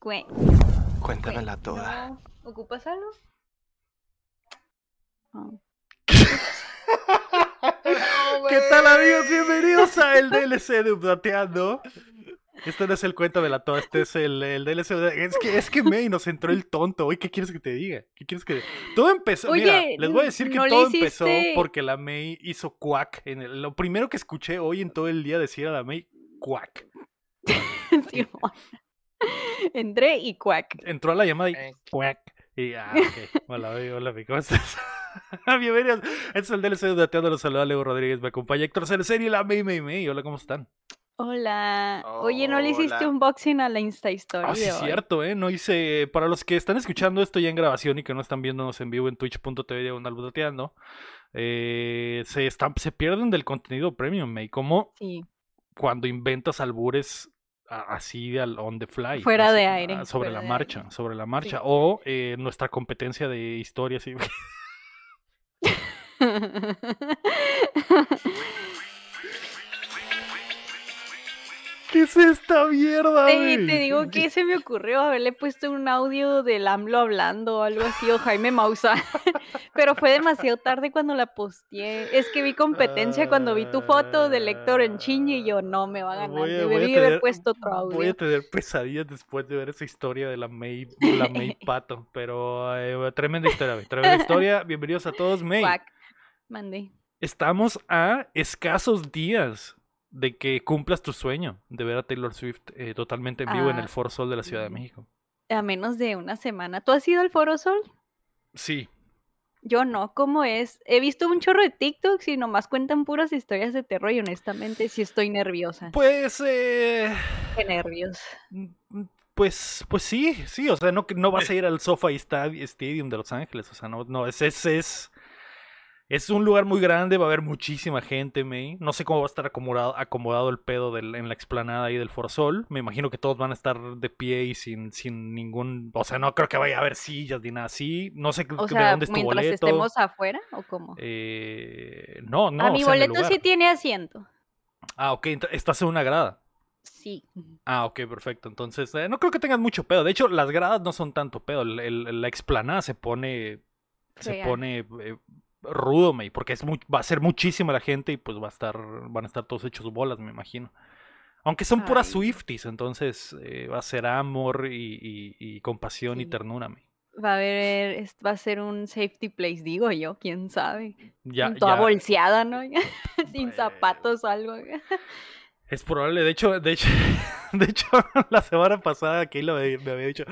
Cue- Cuéntamela toda. No. ¿Ocupas algo? No. ¿Qué tal amigos? Bienvenidos a el DLC de Updateando. Este no es el cuento de la toda, este es el, el DLC de... Es que, es que May nos entró el tonto. Oye, ¿qué quieres que te diga? ¿Qué quieres que... Todo empezó... Oye, Mira, les voy a decir que ¿no le todo empezó porque la May hizo quack. En el- lo primero que escuché hoy en todo el día decir a la May, quack. Simón. Entré y cuac. Entró a la llamada y Eh, quack. Y ah, ok. Hola, May, hola, May, ¿cómo estás? Bienvenidos. Este es el DLC de Updateando. Los saluda Leo Rodríguez. Me acompaña Héctor Cerecen y la May, May, May. Hola, ¿cómo están? Hola. Oye, ¿no le hiciste Hola. unboxing a la Insta Story Ah, sí, es cierto, ¿eh? No hice. Para los que están escuchando esto ya en grabación y que no están viéndonos en vivo en twitch.tv diagonal budateando, eh, se, están, se pierden del contenido premium, ¿eh? Como Sí. cuando inventas albures así al on the fly. Fuera así, de aire, Sobre fuera la marcha, aire. sobre la marcha. Sí. O eh, nuestra competencia de historias. y- ¿Qué es esta mierda, güey? te digo que se me ocurrió haberle puesto un audio del AMLO hablando o algo así, o Jaime Maussan. Pero fue demasiado tarde cuando la posteé. Es que vi competencia cuando vi tu foto del Héctor en Chingy y yo, no, me va a ganar. Voy a- voy a Debí haber tener- puesto otro audio. Voy a tener pesadillas después de ver esa historia de la May, la May Pato. Pero eh, tremenda historia, tremenda historia. Bienvenidos a todos, May. Mandé. Estamos a escasos días de que cumplas tu sueño de ver a Taylor Swift eh, totalmente en vivo en Ah, el Foro Sol de la Ciudad de mm. México. A menos de una semana. ¿Tú has ido al Foro Sol? Sí. Yo no, ¿cómo es? He visto un chorro de TikToks y nomás cuentan puras historias de terror y honestamente sí estoy nerviosa. Pues, eh, Qué nervios. mm, pues, pues sí, sí, o sea, no, no vas a ir al SoFi Stad- Stadium de Los Ángeles, o sea, no, no, es, es, es, es un lugar muy grande, va a haber muchísima gente, May. No sé cómo va a estar acomodado, acomodado el pedo del- en la explanada ahí del Foro Sol. Me imagino que todos van a estar de pie y sin, sin ningún, o sea, no creo que vaya a haber sillas ni nada así. No sé O de sea, dónde es tu mientras boleto. estemos afuera o cómo? Eh, no, no, a o mi sea, boleto sí tiene asiento. Ah, ok, estás en una grada. Sí. Ah, ok, perfecto. Entonces, eh, no creo que tengas mucho pedo. De hecho, las gradas no son tanto pedo. El- el- la explanada se pone. Se pone eh, rudo, porque es muy- va a ser muchísima la gente y pues va a estar, van a estar todos hechos bolas, me imagino. Aunque son puras. Swifties, entonces eh, va a ser amor y, y- y compasión y ternura, May. Va a haber, va a ser un safety place, digo yo, quién sabe. Ya, Toda ya- bolseada, ¿no? Sin Pues, zapatos o algo. Es probable, de hecho, de hecho, de hecho, la semana pasada Keila me, me había dicho,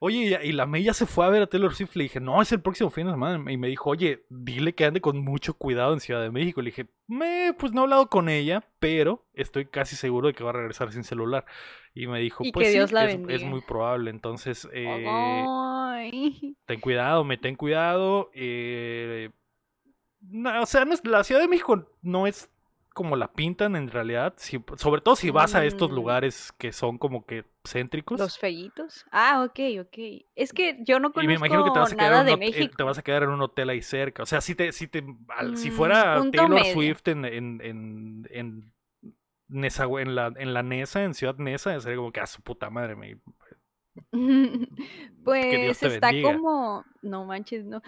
oye, y- la May ya se fue a ver a Taylor Swift. Le dije, no, es el próximo fin de semana. Y me dijo, oye, dile que ande con mucho cuidado en Ciudad de México. Le dije, me, pues no he hablado con ella, pero estoy casi seguro de que va a regresar sin celular. Y me dijo, Y pues que sí, Dios la es, es muy probable. Entonces, eh, ten cuidado, me ten cuidado. eh, no, o sea, no es- la Ciudad de México no es como la pintan en realidad. si- sobre todo si vas a estos Mm. lugares que son como que céntricos. Los fellitos. Ah, ok, ok. Es que yo no y me conozco imagino que te vas a quedar, nada de México. te vas a quedar en un hotel ahí cerca. O sea, si te, si te, si Mm, fuera Taylor medio. Swift en, en, en, en, Nesa- en la, en la Nesa, en Ciudad Nesa, sería como que a su puta madre me. Pues está bendiga. como, no manches, no.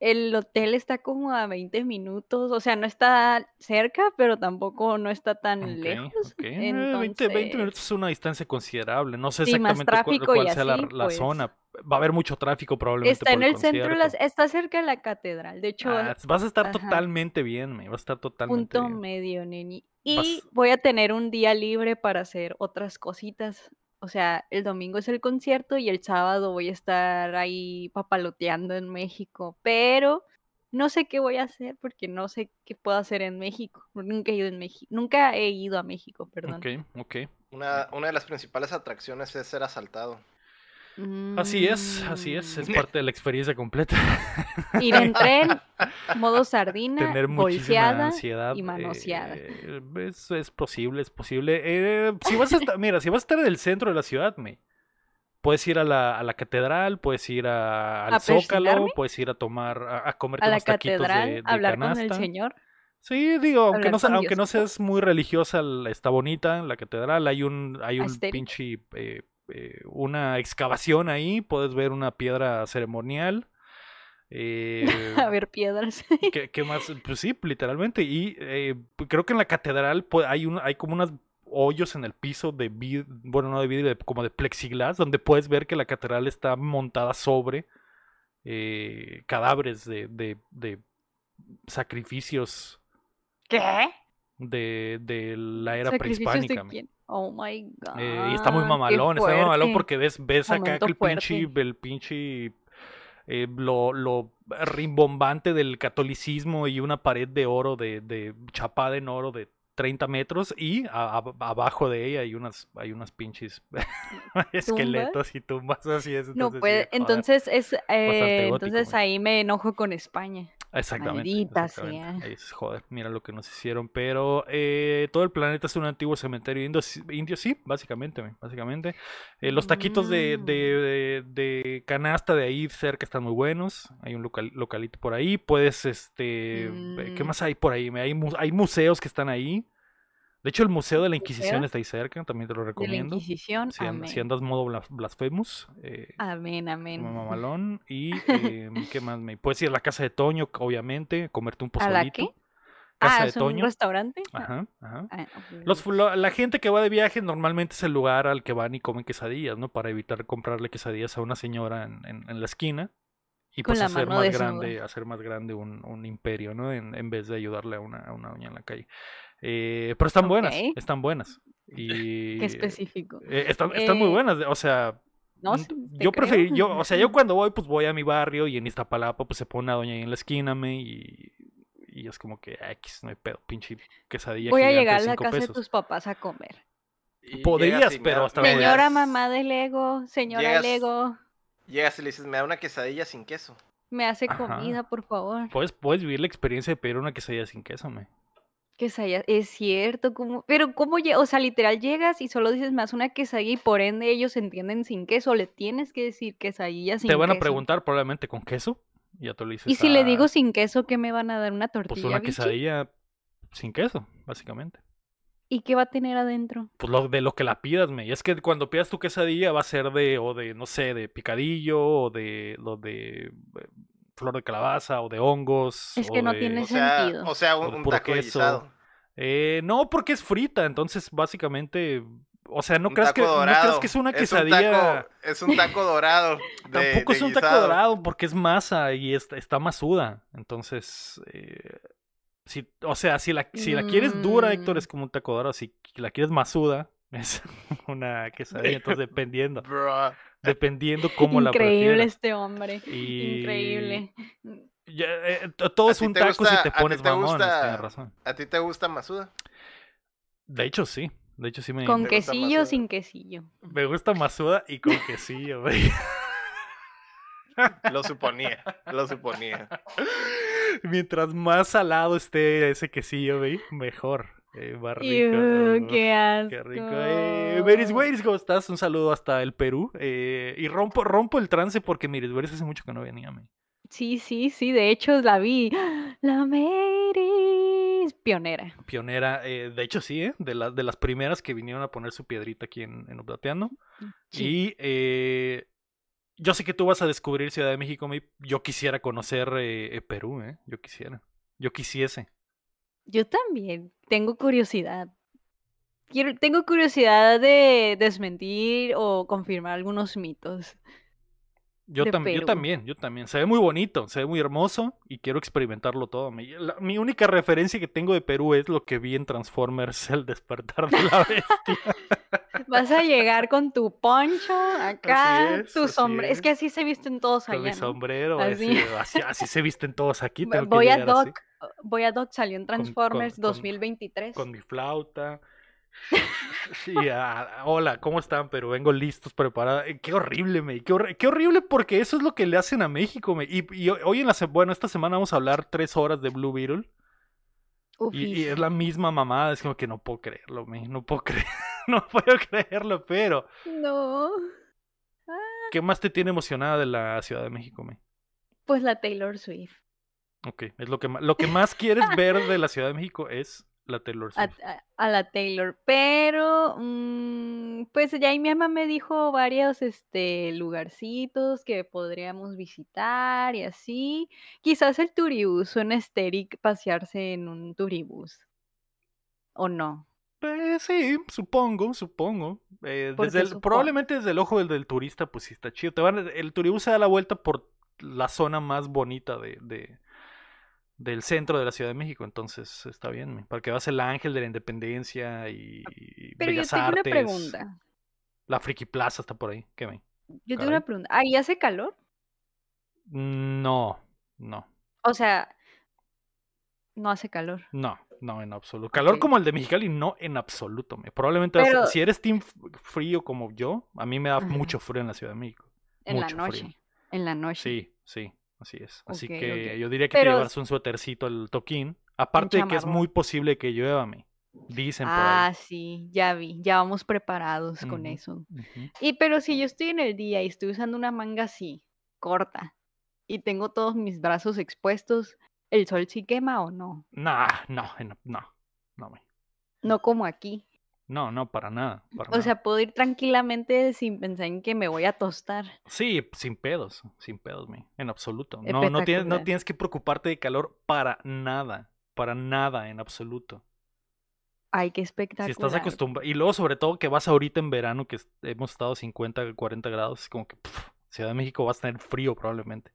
El hotel está como a 20 minutos, o sea, no está cerca, pero tampoco no está tan lejos. ok. Eh, 20, 20 minutos es una distancia considerable. No sé Sí, exactamente cuál, sea la, así, la pues. zona. Va a haber mucho tráfico probablemente. está en el centro, las- está cerca de la catedral. De hecho, Ah, vas a estar ajá. totalmente bien, me. Vas a estar totalmente punto bien. medio, neni. Y Vas- voy a tener un día libre para hacer otras cositas. O sea, el domingo es el concierto y el sábado voy a estar ahí papaloteando en México. Pero no sé qué voy a hacer porque no sé qué puedo hacer en México. Nunca he ido en México. Nunca he ido a México, perdón. Ok, ok. Una, una de las principales atracciones es ser asaltado. Así es, así es. Es Mm, parte de la experiencia completa. Ir en tren, modo sardina, Tener muchísima ansiedad. y manoseada. eh, es, es posible, es posible. Eh, si vas a estar, mira, si vas a estar en el centro de la ciudad, me. Puedes ir a la, a la catedral, puedes ir a- al ¿A Zócalo, persinarme? puedes ir a tomar, a, a comerte a la unos taquitos de, catedral, de hablar con el. Señor. Sí, digo, aunque no, sea- aunque no seas muy religiosa, la- está bonita la catedral. Hay un, hay un pinche eh, eh, una excavación ahí, puedes ver una piedra ceremonial. Eh, A ver, piedras. ¿qué, qué más? Pues sí, literalmente. Y eh, creo que en la catedral pues, hay, un, hay como unos hoyos en el piso de vidrio, bueno, no de vidrio, como de plexiglas, donde puedes ver que la catedral está montada sobre eh, cadáveres de, de, de sacrificios ¿Qué? de, de la era ¿Sacrificios de prehispánica. quién? Oh my god. Eh, y está muy mamalón, está muy mamalón porque ves, ves acá que el pinche, el pinche, eh, lo, lo rimbombante del catolicismo y una pared de oro, de, de chapada en oro de 30 metros y a- a- abajo de ella hay unas, hay unas pinches esqueletos y tumbas así es. No entonces sí, puede, entonces es, eh, entonces ahí me enojo con España. Exactamente. Maldita exactamente. sea. Es, joder, mira lo que nos hicieron. Pero eh, todo el planeta es un antiguo cementerio indio, indio sí, básicamente. men, básicamente. Eh, los taquitos de, Mm. de, de- de canasta de ahí cerca están muy buenos. Hay un local, localito por ahí. Puedes, este. ¿Qué Mm. más hay por ahí? Hay museos que están ahí. De hecho, el Museo de la Inquisición está ahí cerca, también te lo De la recomiendo. Inquisición. Si, amén. si andas modo blas- blasphemous. eh, amén, amén. Mamalón. Y eh, ¿qué más? Me puedes ir a la casa de Toño, obviamente, comerte un ¿A la pozolito. qué? Casa ah, de ¿es un Toño. restaurante? Ah, Ajá, ajá. ah, ok. Los, lo- la gente que va de viaje normalmente es el lugar al que van y comen quesadillas, ¿no? Para evitar comprarle quesadillas a una señora en, en- en la esquina. Y Con pues hacer más grande, hacer más grande un, un imperio, ¿no? En, en vez de ayudarle a una, a una doña en la calle. Eh, pero están buenas, están buenas. Y Qué específico. eh, están, están muy Eh, buenas, o sea, No, sí, yo preferí, yo, o sea, yo cuando voy, pues voy a mi barrio y en Iztapalapa, pues se pone una doña ahí en la esquina, me, y, y es como que, "Ah, X, no hay pedo, pinche quesadilla Voy a llegar de a la casa de tus papás a comer. Y Podrías, y pero hasta Señora mamá del Lego, señora Llegas- Lego, Llegas y le dices, me da una quesadilla sin queso. me hace Ajá. comida, por favor. Puedes, puedes vivir la experiencia de pedir una quesadilla sin queso, me. Quesadilla, es cierto, como, pero ¿cómo lle- O sea, literal llegas y solo dices más una quesadilla y por ende ellos entienden sin queso, le tienes que decir quesadilla sin Te van a queso. preguntar probablemente con queso, y ya tú le dices, Y si le "Ah, digo sin queso, ¿qué me van a dar? ¿Una pues tortilla, una bichi? quesadilla sin queso, básicamente. ¿Y qué va a tener adentro? Pues lo, de lo que la pidas, me. Y es que cuando pidas tu quesadilla va a ser de, o de, no sé, de picadillo, o de, lo de eh, flor de calabaza, o de hongos. Es o que no de- tiene O sea, sentido. o sea, un, taco guisado. Eh, no, porque es frita, entonces básicamente, o sea, no creas que, no creas que es una un quesadilla. taco- Es un taco, dorado. de- Tampoco de es un taco dorado porque es masa y está, está masuda. Entonces, eh, si, o sea, si la, si la quieres dura, Héctor, Mm. es como un taco dorado. Si la quieres masuda, es una quesadilla. Entonces, dependiendo, Bro. Dependiendo cómo la Increíble prefieras. este hombre. Y- Increíble. Ya, eh, todo ¿A es un taco si te pones te mamón, gusta- tienes razón. ¿A ti te gusta masuda? De hecho, sí. De hecho, sí me, Con ¿Te gusta quesillo sin quesillo. me gusta masuda y con quesillo, güey. Lo suponía, lo suponía. Mientras más salado esté ese quesillo, güey, mejor. Eh. Iu, Uf, qué asco. Qué rico. Eh, Meris Weiris, ¿cómo estás? Un saludo hasta el Perú. Eh, y rompo, rompo el trance porque Meris Weiris hace mucho que no venía. me. Sí, sí, sí, de hecho la vi. La Meris, pionera. Pionera, eh, de hecho sí, ¿eh? de, las de las primeras que vinieron a poner su piedrita aquí en, en Oblateando. Sí. Y eh, yo sé que tú vas a descubrir Ciudad de México. Yo quisiera conocer Perú, ¿eh? Yo quisiera. Yo quisiese. Yo también tengo curiosidad. Quiero, tengo curiosidad de desmentir o confirmar algunos mitos. Yo, tam- yo también, yo también. Se ve muy bonito, se ve muy hermoso y quiero experimentarlo todo. Mi, la- mi única referencia que tengo de Perú es lo que vi en Transformers, el despertar de la bestia. Vas a llegar con tu poncho acá, es, tu sombrero. Es es. que así se visten todos Con mi allá, ¿no? sombrero, Así. ese- así, así se visten todos aquí. Tengo que Voy a así, Doc, voy a Doc, salió en con- Transformers con- 2023. Con mi flauta. Sí, ah, hola, ¿cómo están? Pero vengo listos, preparados. Eh, Qué horrible, me. Qué, horri- qué horrible porque eso es lo que le hacen a México, me. Y, y hoy en la bueno, esta semana vamos a hablar tres horas de Blue Beetle. Y, es la misma mamada, es como que no puedo creerlo, me, no puedo creer, no puedo creerlo, pero No, ¿qué más te tiene emocionada de la Ciudad de México, me? pues la Taylor Swift. Ok, es lo que más, lo que más quieres ver de la Ciudad de México es la Taylor Swift. a- a la Taylor, pero mm, pues ya ahí mi mamá me dijo varios este lugarcitos que podríamos visitar y así. Quizás el turibús, suena estéril pasearse en un turibús. ¿O no? Pues sí, supongo, supongo. Eh, ¿Por desde qué el- supongo? probablemente desde el ojo del, del turista, pues sí está chido. Te van, el turibús se da la vuelta por la zona más bonita de, de- del centro de la Ciudad de México, entonces está bien. me- Para que veas el Ángel de la Independencia y, Pero yo Bellas tengo una pregunta. La Friki Plaza está por ahí. ¿Qué ven? Yo tengo una pregunta. ¿Ahí hace calor? No, no, O sea, no hace calor. no, no en absoluto. Calor como el de Mexicali, no en absoluto. me. Probablemente Pero- si eres team frío como yo, a mí me da Ajá. mucho frío en la Ciudad de México. En la Mucho frío. noche. En la noche. Sí, sí, así es. Así que yo diría que te Pero- llevas un suétercito al toquín. Aparte de que es muy posible que llueva, me. Dicen por Ah, ahí. sí, ya vi, ya vamos preparados con eso. Y pero si yo estoy en el día y estoy usando una manga así, corta, y tengo todos mis brazos expuestos, ¿el sol sí quema o no? Nah, no, no, no, no, me. No como aquí. No, no, para nada. para O nada. sea, puedo ir tranquilamente sin pensar en que me voy a tostar. Sí, sin pedos, sin pedos, me. En absoluto. No, no tienes, no tienes que preocuparte de calor para nada. Para nada, en absoluto. Ay, qué Si espectacular. estás acostumbrado. Y luego, sobre todo, que vas ahorita en verano, que hemos estado 50, 40 grados, es como que Ciudad de México vas a tener frío probablemente.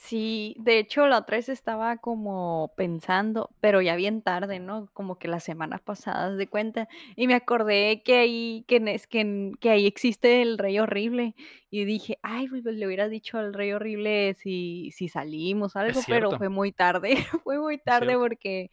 Sí, de hecho la otra vez estaba como pensando, pero ya bien tarde, ¿no? Como que las semanas pasadas de cuenta, y me acordé que ahí, que, es- que, que ahí existe el rey horrible, y dije, ay, pues le hubiera dicho al rey horrible si, si salimos o algo, pero fue muy tarde, fue muy tarde porque,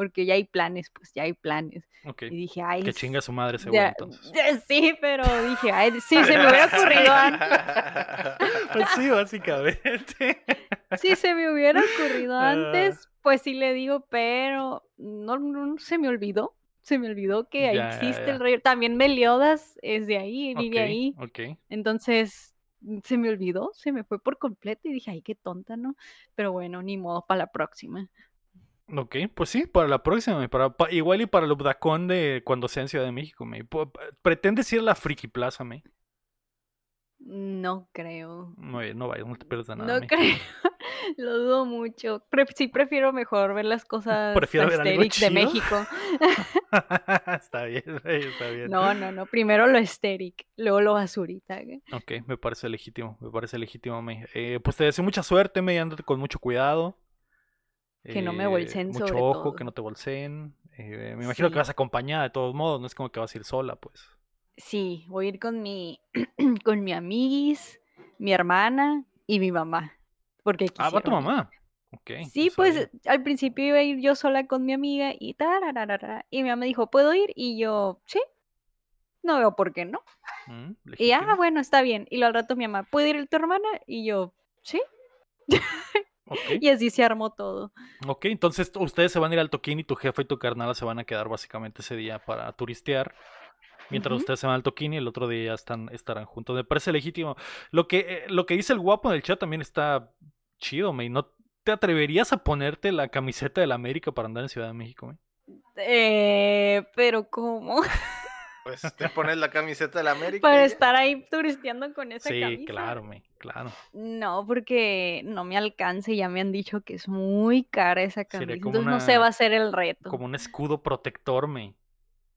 porque ya hay planes, pues ya hay planes. Y dije, ay, Que chinga su madre ya- entonces. sí, pero dije, ay, sí, se me hubiera ocurrido antes. Pues sí, básicamente. Si se me hubiera ocurrido Ah. antes, pues sí le digo, pero no, se me olvidó. Se me olvidó que ahí Ya, existe ya. el rey. También Meliodas es de ahí, vive ahí. ok. Entonces mm, se me olvidó, se me fue por completo y dije, ay, qué tonta, ¿no? Pero bueno, ni modo para la próxima. Ok, pues sí, para la próxima, para, pa- igual y para el Updacón de cuando sea en Ciudad de México, me. ¿Pretendes ir a la Friki Plaza, me? No creo. No, no vayas, no te pierdas nada, No me. creo. Lo dudo mucho. Pre- sí prefiero mejor ver las cosas Prefiero ver algo de. México. está bien, está bien. No, no, no. Primero lo esteric, luego lo basurita. Ok, me parece legítimo, me parece legítimo, me. Eh, pues te deseo mucha suerte, me, ándate con mucho cuidado. Que no me bolseen Mucho sobre ojo, todo. que no te bolseen. Eh, me imagino que vas acompañada de todos modos, no es como que vas a ir sola, pues. Sí, voy a ir con mi, con mi amiguis, mi hermana y mi mamá. Porque Ah, va tu mamá. Sí, no pues sabía. al principio iba a ir yo sola con mi amiga y tarararara, y mi mamá dijo, ¿puedo ir? Y yo, sí, no veo por qué no. Mm, Y ah, bueno, está bien. Y luego al rato mi mamá, ¿puede ir tu hermana? Y yo, sí. Ok. Y así se armó todo. Ok, entonces ustedes se van a ir al toquín y tu jefa y tu carnala se van a quedar básicamente ese día para turistear. Mientras ustedes se van al toquín y el otro día ya están, estarán juntos. Me parece legítimo. Lo que, eh, lo que dice el guapo en el chat también está chido, me. ¿No te atreverías a ponerte la camiseta del América para andar en Ciudad de México? Eh, pero ¿cómo? Pues te pones la camiseta de la América. Para estar ahí turisteando con esa Sí, camisa. claro, me. Claro. No, porque no me alcance, ya me han dicho que es muy cara esa camisa, entonces no se va a hacer el reto. Como un escudo protector, me.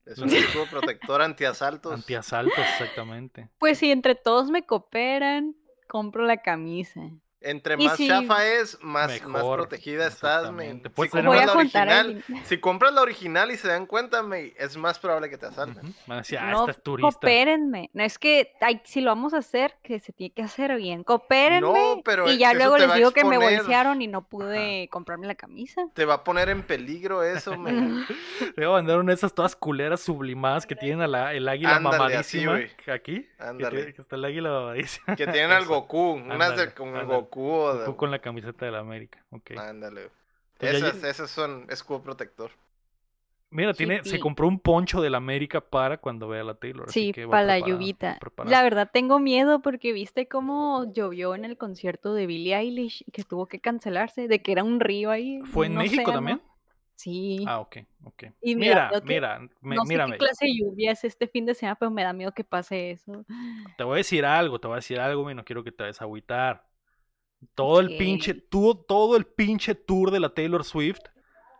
Es un escudo protector antiasaltos. Antiasaltos, exactamente. Pues si entre todos me cooperan, compro la camisa. Entre más si- chafa es, más, más protegida estás, me. Puedes Si compras la original, el... si compras la original y se dan cuenta, me, es más probable que te asalten. Ujú. Van a decir, ah, No, esta es turista. coopérenme. No es que ay, si lo vamos a hacer, que se tiene que hacer bien. Coopérenme. No, pero y ya luego te les digo que me bolsearon y no pude comprarme la camisa. Te va a poner en peligro eso, me. Le voy a mandar una de esas todas culeras sublimadas que tienen a la, el águila Ándale, mamadísima. aquí. Ándale. tiene- que está el águila mamadísima. Que tienen al. Goku, unas de. Goku o de... Tú con la camiseta de la América. Ok. Ándale. Pues ya Esas, esas son escudo protector. Mira, tiene, se compró un poncho de la América para cuando vea la Taylor. así Sí, que va para la lluvita. preparada. La verdad tengo miedo porque viste cómo llovió en el concierto de Billie Eilish y que tuvo que cancelarse, de que era un río ahí. ¿Fue en México también? Sí. Ah, ok, ok. Y Mira, que- mira, me- no sé qué clase de lluvia es este fin de semana, pero me da miedo que pase eso. Te voy a decir algo, te voy a decir algo, y no quiero que te vayas a agüitar. Todo el pinche, todo, todo el pinche tour de la Taylor Swift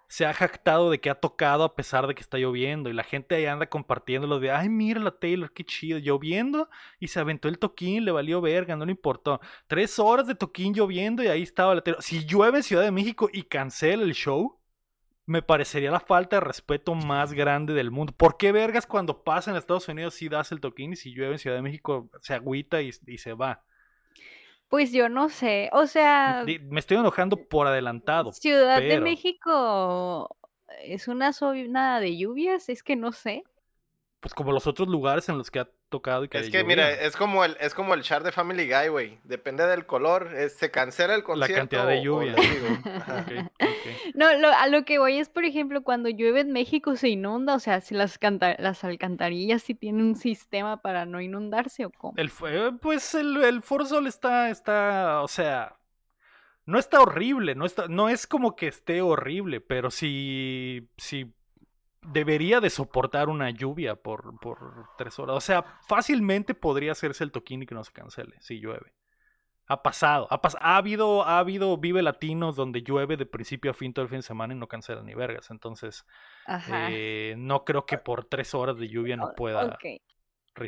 se ha jactado de que ha tocado a pesar de que está lloviendo. Y la gente ahí anda compartiendo lo de, ay, mira la Taylor, qué chido, lloviendo. Y se aventó el toquín, le valió verga, no le importó. Tres horas de toquín lloviendo y ahí estaba la Taylor. Si llueve en Ciudad de México y cancela el show, me parecería la falta de respeto más grande del mundo. ¿Por qué vergas cuando pasa en Estados Unidos si das el toquín y si llueve en Ciudad de México se agüita y, y se va? Pues yo no sé, o sea, Me estoy enojando por adelantado. Ciudad de México es una zona de lluvias, es que no sé. Pues como los otros lugares en los que ha tocado y que Es que, mira, es como el, es como el char de Family Guy, güey. Depende del color, es- se cancela el concierto. cantidad de o- o lluvia. ok. No, lo- a lo que voy es, por ejemplo, cuando llueve en México se inunda, o sea, si las, canta- las alcantarillas sí tienen un sistema para no inundarse o cómo. El, fue- pues el, el Foro Sol está, está, o sea, no está horrible, no, está, no es como que esté horrible, pero sí, sí debería de soportar una lluvia por, por tres horas. O sea, fácilmente podría hacerse el toquín y que no se cancele si llueve. Ha pasado, ha, pas- ha habido, ha habido Vive Latinos donde llueve de principio a fin todo el fin de semana y no cancelan ni vergas. Entonces, eh, no creo que por tres horas de lluvia no pueda.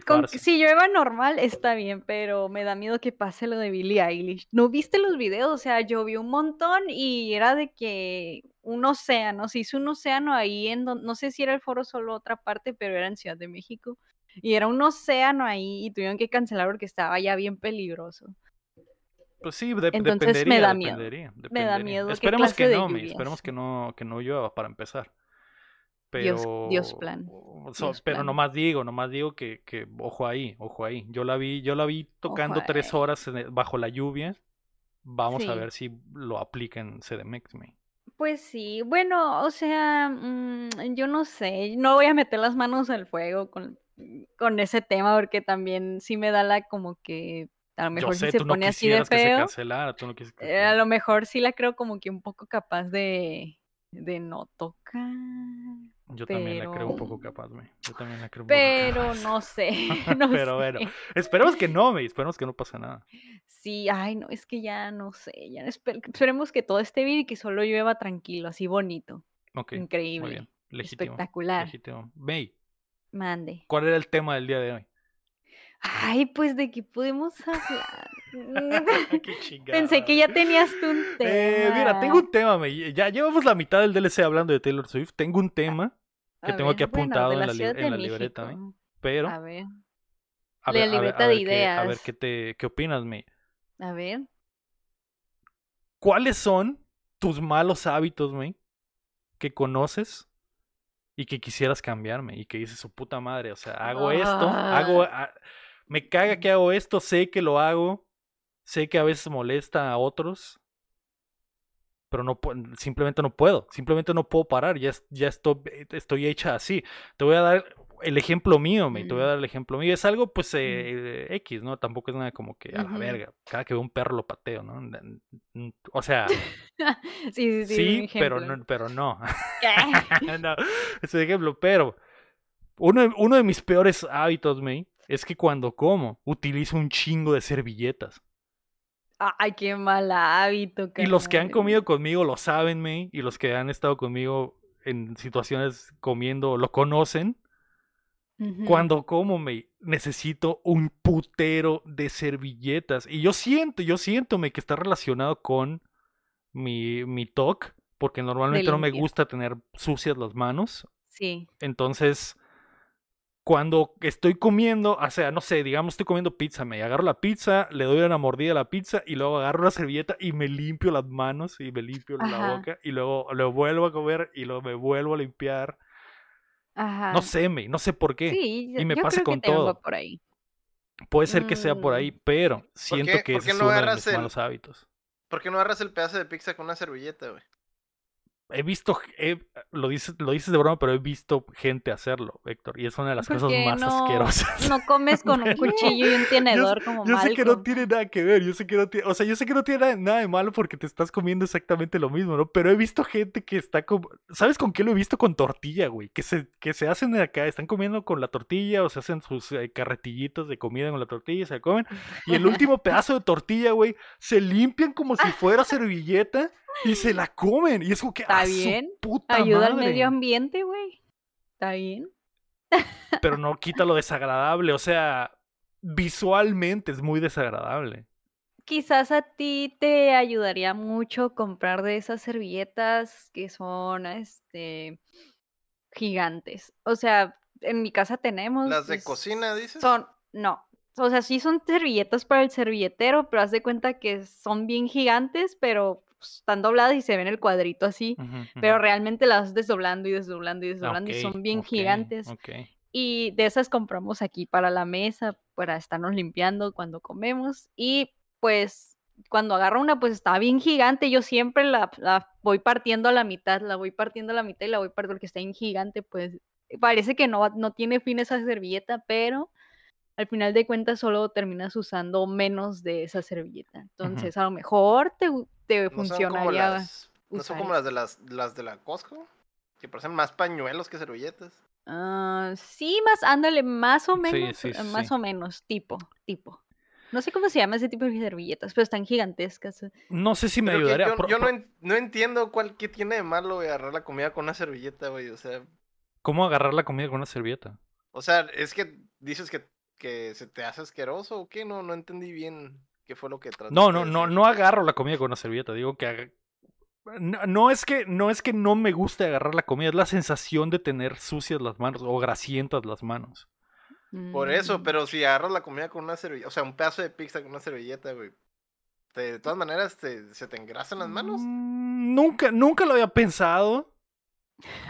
Con si llueva normal está bien, pero me da miedo que pase lo de Billie Eilish. ¿No viste los videos? O sea, llovió un montón y era de que un océano, se hizo un océano ahí en donde, no sé si era el foro solo otra parte, pero era en Ciudad de México. Y era un océano ahí y tuvieron que cancelar porque estaba ya bien peligroso. Pues sí, de- Entonces, me dependería, da miedo. dependería, Me da miedo Esperemos que no, me, esperemos que no, que no llueva para empezar. Dios- Pero, Dios plan, so- Dios pero plan. nomás digo, nomás digo que, que ojo ahí, ojo ahí. Yo la vi, yo la vi tocando tres ahí. horas bajo la lluvia. Vamos a ver si lo aplica en CDMX. Pues sí, bueno, o sea, mm, yo no sé, no voy a meter las manos al fuego con, con ese tema porque también sí me da la como que a lo mejor sé, si se no pone así de feo, cancelara, no eh, a lo mejor sí la creo como que un poco capaz de, de no tocar, Yo también la creo un poco capaz, me. Yo también la creo un poco pero capaz. no sé, no Pero bueno, esperemos que no, me. Esperemos que no pase nada. Sí, ay, no, es que ya no sé, ya esper- esperemos que todo esté bien y que solo llueva tranquilo, así bonito, Ok, muy increíble, bien. Legítimo. espectacular, Legítimo. May, mande. ¿cuál era el tema del día de hoy? Ay, pues de qué podemos hablar. Qué. Pensé que ya tenías tú un tema. Eh, mira, tengo un tema, May. Ya llevamos la mitad del DLC hablando de Taylor Swift. Tengo un tema, que A tengo aquí bueno, apuntado en la en libreta, pero A ver, a la ver, a ver- libreta de qué- a ver ideas. qué te qué opinas, May. a ver. ¿Cuáles son tus malos hábitos, May, que conoces y que quisieras cambiarme y que dices su puta madre, o sea, hago esto, hago Ah. a- me caga que hago esto, sé que lo hago, sé que a veces molesta a otros, pero no simplemente no puedo, simplemente no puedo parar, ya, ya estoy, estoy hecha así. Te voy a dar el ejemplo mío, me, te voy a dar el ejemplo mío. Es algo pues eh, X, ¿no? Tampoco es nada como que a la verga, cada que veo un perro lo pateo, ¿no? O sea, Sí, sí, sí. sí, pero no, pero no. No, es un ejemplo, pero uno, de- uno de mis peores hábitos, May, es que cuando como utilizo un chingo de servilletas. Ay, qué mal hábito. Y los que han caray. comido conmigo lo saben, May, y los que han estado conmigo en situaciones comiendo lo conocen. Cuando como, May, necesito un putero de servilletas. Y yo siento, yo siento, May, que está relacionado con mi, mi TOC, porque normalmente no me gusta tener sucias las manos. Sí. Entonces, cuando estoy comiendo, o sea, no sé, digamos, estoy comiendo pizza, me agarro la pizza, le doy una mordida a la pizza y luego agarro la servilleta y me limpio las manos y me limpio la boca y luego lo vuelvo a comer y luego me vuelvo a limpiar. Ajá. No sé, me, no sé por qué. Sí, y me yo pasa creo con que todo. por ahí. Puede ser que sea por ahí, Mm. pero siento qué- que por ese qué es no uno de mis el- malos hábitos. ¿Por qué no agarras el pedazo de pizza con una servilleta, güey? He visto, he- lo, dices, lo dices de broma, pero he visto gente hacerlo, Héctor, y es una de las ¿Por cosas más no- asquerosas. No comes con un cuchillo y un tenedor como Yo sé que no tiene nada que ver, yo sé que no tiene, o sea, yo sé que no tiene nada, nada de malo porque te estás comiendo exactamente lo mismo, ¿no? Pero he visto gente que está como, ¿sabes con qué lo he visto? Con tortilla, güey, que se, que se hacen de acá, están comiendo con la tortilla o se hacen sus eh, carretillitos de comida con la tortilla y se la comen, y el último pedazo de tortilla, güey, se limpian como si fuera servilleta y se la comen, y es como que, Está ¡ah, su bien, puta Ayuda al medio ambiente, güey. Está bien. pero no quita lo desagradable. O sea, visualmente es muy desagradable. Quizás a ti te ayudaría mucho comprar de esas servilletas que son, este, gigantes. O sea, en mi casa tenemos. Las de es- cocina, dices. Son, no. O sea, sí son servilletas para el servilletero, pero haz de cuenta que son bien gigantes, pero pues, están dobladas y se ven el cuadrito así. Pero realmente las desdoblando y desdoblando y Ah, desdoblando y son bien gigantes. ok. Y de esas compramos aquí para la mesa, para estarnos limpiando cuando comemos. Y pues cuando agarro una, pues está bien gigante. Yo siempre la, la voy partiendo a la mitad, la voy partiendo a la mitad y la voy partiendo porque está bien gigante. Pues parece que no, no tiene fin esa servilleta, pero al final de cuentas solo terminas usando menos de esa servilleta. Entonces a lo mejor te, te No son como funcionaría. las, no son como las de las, las de la Costco, que parecen más pañuelos que servilletas. Ah, sí, más, ándale, más o Sí, menos, sí, eh, sí, más sí. o menos, tipo, tipo. No sé cómo se llama ese tipo de servilletas, pero están gigantescas. eh. No sé si me Pero ayudaría. yo, pro- yo no, pro- en- no entiendo cuál qué tiene de malo agarrar la comida con una servilleta, güey. O sea, ¿Cómo agarrar la comida con una servilleta? o sea, es que dices que, que se te hace asqueroso o qué, no, no entendí bien qué fue lo que trataste No, de no, no, no agarro la comida con una servilleta. Digo que no, no es que no es que no me guste agarrar la comida, es la sensación de tener sucias las manos o grasientas las manos. Por eso, Mm, pero si agarras la comida con una servilleta, o sea, un pedazo de pizza con una servilleta, güey. te- de todas maneras, te- ¿se te engrasan las manos? Mm, Nunca, nunca lo había pensado.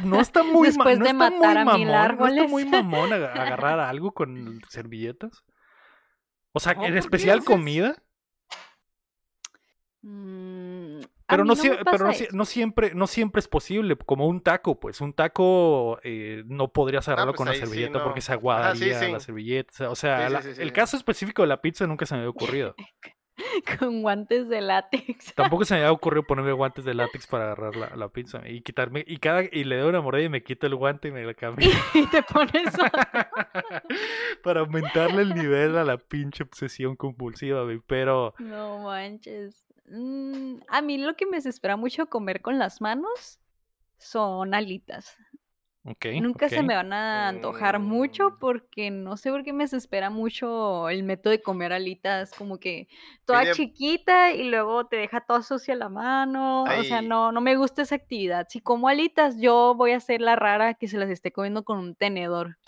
No está muy, ma- Después no de está muy matar a mamón. mil No está árboles. muy mamón aga- agarrar algo con servilletas. O sea, en ¿por qué especial comida. mm, Pero, no, pero siempre, no siempre es posible, como un taco, pues. Un taco eh, no podrías agarrarlo pues con sí, servilleta no. porque se sí, aguadaría sí. la servilleta. O sea, Sí, sí, la- sí, sí, el sí. caso específico de la pizza nunca se me había ocurrido. Con guantes de látex. Tampoco se me había ocurrido ponerme guantes de látex para agarrar la, la pizza y quitarme y cada y le doy una mordida y me quito el guante y me la cambio y te pones para aumentarle el nivel a la pinche obsesión compulsiva, güey. Pero No manches. Mm, a mí lo que me desespera mucho comer con las manos son alitas. Nunca se me van a antojar mucho Mm. porque no sé por qué me desespera mucho el método de comer alitas, como que toda chiquita y luego te deja toda sucia la mano. O sea, no, no me gusta esa actividad. Si como alitas, yo voy a ser la rara que se las esté comiendo con un tenedor.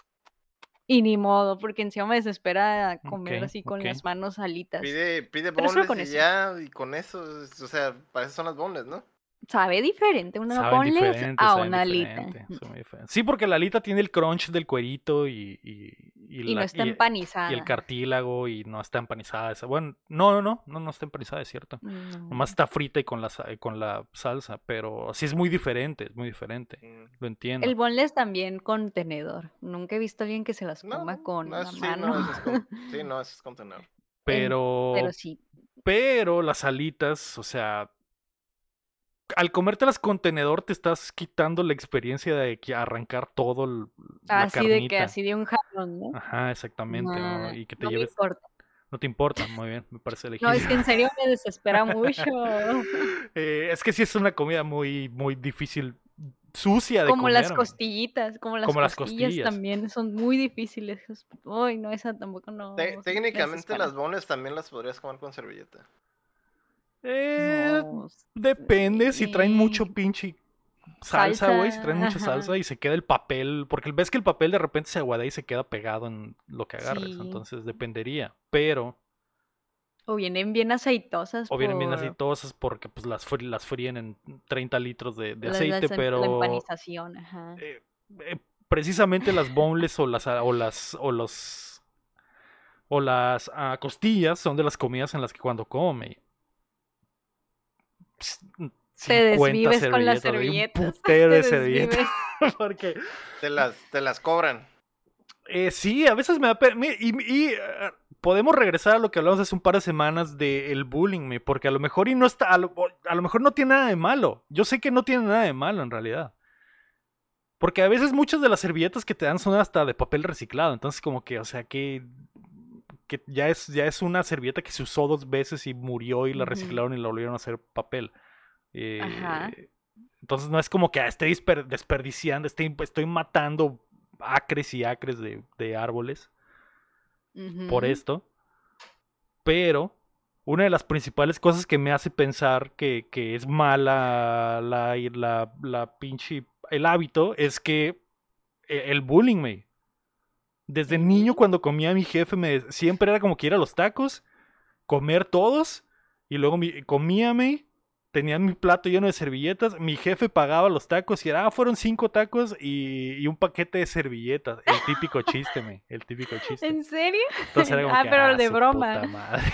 Y ni modo, porque encima me desespera comer así con las manos alitas. Pide, pide Pero solo boneless con y eso. ya, y con eso, es- o sea, para eso son las boneless, ¿no? Sabe diferente una Saben boneless diferente, a una alita. diferente. Sí, porque la alita tiene el crunch del cuerito y, y, y Y la- no está y- empanizada. y el cartílago y no está empanizada. esa- Bueno, no, no, no, no, no está empanizada, es cierto. No. Nomás está frita y con la, sa- con la salsa, pero sí es muy diferente, es muy diferente. Mm. Lo entiendo. El boneless también con tenedor. Nunca he visto a alguien que se las coma no, con no, la sí, mano. no, eso es con, sí, no, eso es con tenedor. Pero, Pero sí. pero las alitas, o sea, al comértelas con tenedor te estás quitando la experiencia de que arrancar todo el, la Así de que carnita. así de un jalón, ¿no? Ajá, exactamente, ¿no? Y que te no me lleves, importa. no te importa, muy bien, me parece No, legítimo. es que en serio me desespera mucho. Eh, es que sí es una comida muy, muy difícil, sucia de Como comer. las costillitas, como las Como las costillas, costillas. también son muy difíciles. Uy, no, esa tampoco no. Te- me técnicamente las boneless también las podrías comer con servilleta. Eh, No, Depende si traen mucho pinche salsa, güey. Si traen mucha ajá. salsa y se queda el papel. Porque ves que el papel de repente se aguada y se queda pegado en lo que agarres. Sí. Entonces dependería. Pero, O vienen bien aceitosas. o vienen bien aceitosas porque pues las, fríen en 30 litros de, aceite. las pero La empanización, ajá. eh, eh, precisamente las boneless o las, o las, o los, o las ah, costillas son de las comidas en las que cuando come. Te 50 desvives con las servilletas, un putero de. Porque Te las, te las cobran. Eh, sí, a veces me da pena. Y, y, eh, podemos regresar a lo que hablamos hace un par de semanas del bullying, me, porque a lo mejor y no está, a lo, a lo mejor no tiene nada de malo. Yo sé que no tiene nada de malo en realidad. Porque a veces muchas de las servilletas que te dan son hasta de papel reciclado. Entonces, como que, o sea, que, que ya, es, ya es una servilleta que se usó dos veces y murió y la reciclaron y la volvieron a hacer papel. Eh, Ajá. entonces no es como que ah, esté desperdiciando, esté- estoy matando acres y acres de, de árboles por esto. Pero una de las principales cosas que me hace pensar que, que es mala la, la, la pinche el hábito es que e- el bullying me. Desde niño cuando comía mi jefe me siempre era como que ir a los tacos, comer todos y luego mi, comíame, tenía mi plato lleno de servilletas, mi jefe pagaba los tacos y era, ah, fueron cinco tacos y, y un paquete de servilletas. El típico chiste, me, el típico chiste. ¿En serio? Entonces era como Ah, que, pero "Ah, de broma". puta madre".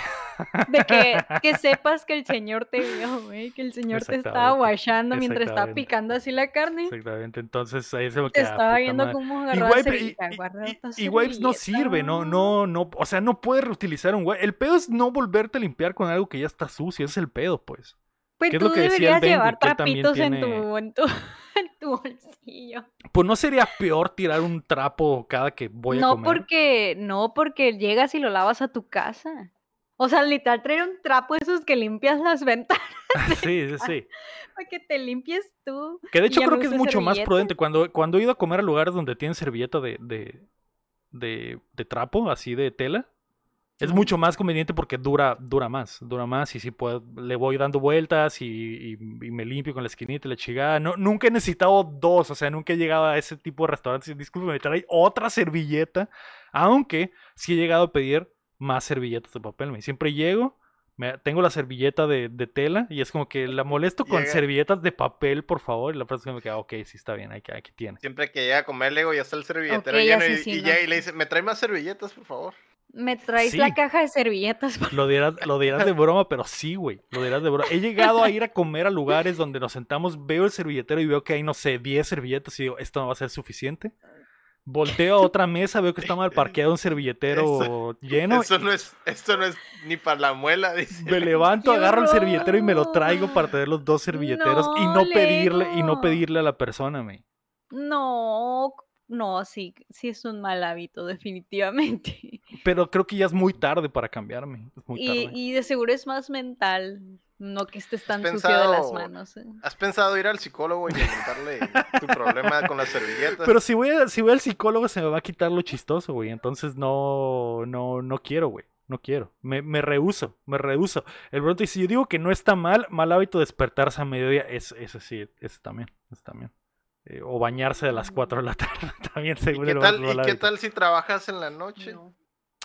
De que, que sepas que el señor te vio, güey, que el señor te estaba guachando mientras estaba picando así la carne. Exactamente, entonces ahí se me Te estaba viendo madre. cómo Y agarrar y- y- esta y wipes no sirve, no, no, no, o sea, no puedes reutilizar un wipe. El pedo es no volverte a limpiar con algo que ya está sucio, ese es el pedo, pues. Pues ¿Qué es tú deberías llevar trapitos en, tiene- tu, en, tu, en tu bolsillo. Pues no sería peor tirar un trapo cada que voy a no comer. porque, no porque llegas y lo lavas a tu casa. O sea, literal traer un trapo esos que limpias las ventanas sí, sí, sí. para que te limpies tú. Que de hecho creo que es mucho más prudente. Cuando, cuando he ido a comer a lugares donde tienen servilleta de, de, de, de trapo, así de tela, es mucho más conveniente porque dura, dura más, dura más y sí puedo, le voy dando vueltas y, y- y me limpio con la esquinita y la chingada. No, nunca he necesitado dos, o sea, nunca he llegado a ese tipo de restaurantes y disculpe, me trae otra servilleta, aunque sí he llegado a pedir más servilletas de papel. me- Siempre llego, me, tengo la servilleta de, de tela y es como que la molesto con Llega- servilletas de papel, por favor, y la persona me queda, ok, sí está bien, aquí, aquí tiene. Siempre que llega a comer, le digo, ya está el servilletero lleno. Y, sí, y no. llega y le dice, ¿me trae más servilletas, por favor? Me traes Sí. la caja de servilletas. por- Lo dirás, lo dirás de broma, pero sí, güey. Lo dirás de broma. He llegado a ir a comer a lugares donde nos sentamos, veo el servilletero y veo que hay, no sé, 10 servilletas y digo, esto no va a ser suficiente. Volteo a otra mesa, veo que está mal parqueado un servilletero lleno. Eso no es, esto no es ni para la muela, dice. Me levanto, ¡Qué agarro el servilletero y me lo traigo para tener los dos servilleteros y No, pedirle y no pedirle a la persona, me. No, no, sí, sí es un mal hábito, definitivamente. Pero creo que ya es muy tarde para cambiarme. Es muy Y, tarde. y de seguro es más mental, no que estés tan sucio de las pensado- manos. eh. ¿Has pensado ir al psicólogo y comentarle tu problema con las servilletas? Pero si voy, a- si voy al psicólogo se me va a quitar lo chistoso, güey. Entonces no, no, no quiero, güey. No quiero. Me, me rehuso, me rehuso. El bronte, si yo digo que no está mal, mal hábito despertarse a mediodía, es, ese sí, ese también, ese también. Eh, o bañarse a las 4 de la tarde, también ¿Y según qué, el tal, ¿Y qué tal si trabajas en la noche? No.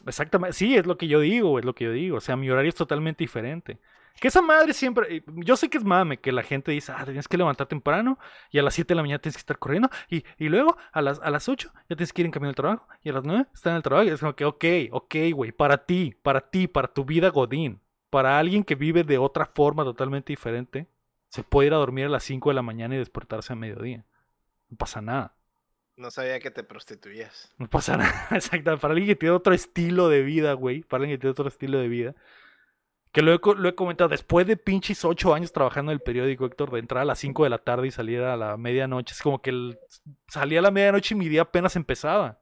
Exactamente, sí, es lo que yo digo, es lo que yo digo. O sea, mi horario es totalmente diferente. Que esa madre siempre, eh, yo sé que es mame, que la gente dice, ah, tienes que levantar temprano y a las 7 de la mañana tienes que estar corriendo y, y luego a las, a las 8 ya tienes que ir en camino al trabajo y a las 9 estar en el trabajo. Y es como que, ok, ok, güey, para ti, para ti, para tu vida godín, para alguien que vive de otra forma totalmente diferente, se puede ir a dormir a las 5 de la mañana y despertarse a mediodía. No pasa nada. No sabía que te prostituías. No pasa nada, exacto. Para alguien que tiene otro estilo de vida, güey. Para alguien que tiene otro estilo de vida. Que lo he, lo he comentado, después de pinches ocho años trabajando en el periódico, Héctor, de entrar a las 5 de la tarde y salir a la medianoche, es como que el, salía a la medianoche y mi día apenas empezaba.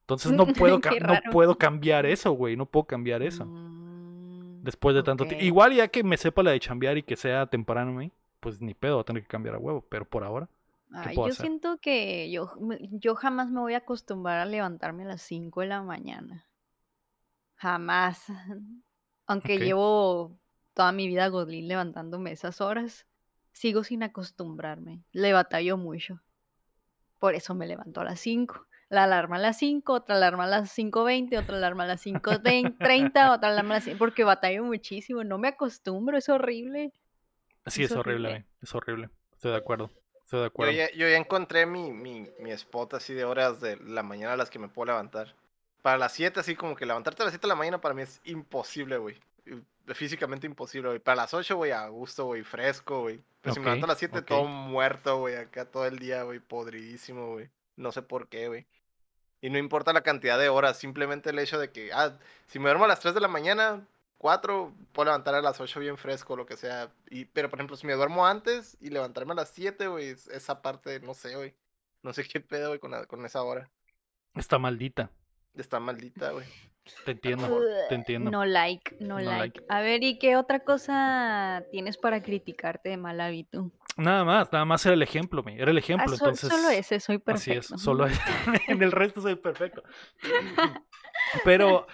Entonces no puedo, no puedo cambiar eso, güey, no puedo cambiar eso. Mm, Después de tanto tiempo. Igual ya que me sepa la de chambear y que sea temprano, güey, pues ni pedo, voy a tener que cambiar a huevo, pero por ahora. Ay, yo hacer? siento que yo, yo jamás me voy a acostumbrar a levantarme a las 5 de la mañana. Jamás. Aunque llevo toda mi vida godín levantándome esas horas, sigo sin acostumbrarme. Le batallo mucho. Por eso me levanto a las 5. La alarma a las 5, otra alarma a las 5.20, otra alarma a las 5.30, otra alarma a las 5, porque batallo muchísimo. No me acostumbro, es horrible. Sí, Es es horrible, es horrible. Estoy de acuerdo. Estoy de Yo acuerdo. ya, yo ya encontré mi, mi, mi spot así de horas de la mañana a las que me puedo levantar. Para las 7, así como que levantarte a las 7 de la mañana para mí es imposible, güey. Físicamente imposible, güey. Para las 8, güey, a gusto, güey, fresco, güey. Pero si me levanto a las 7, ok. todo muerto, güey, acá todo el día, güey, podridísimo, güey. No sé por qué, güey. Y no importa la cantidad de horas, simplemente el hecho de que, ah, si me duermo a las 3 de la mañana, 4, puedo levantar a las 8 bien fresco, lo que sea. Y, pero, por ejemplo, si me duermo antes y levantarme a las 7, güey, es- esa parte, no sé, güey. No sé qué pedo, güey, con, la- con esa hora. Está maldita. Está maldita, güey. Te entiendo, te entiendo. No like, no, No like. like. A ver, ¿y qué otra cosa tienes para criticarte de mal hábito? Nada más, nada más era el ejemplo, me. Era el Ah, ejemplo, entonces. solo ese, soy perfecto. Así es, solo es. en el resto soy perfecto. Pero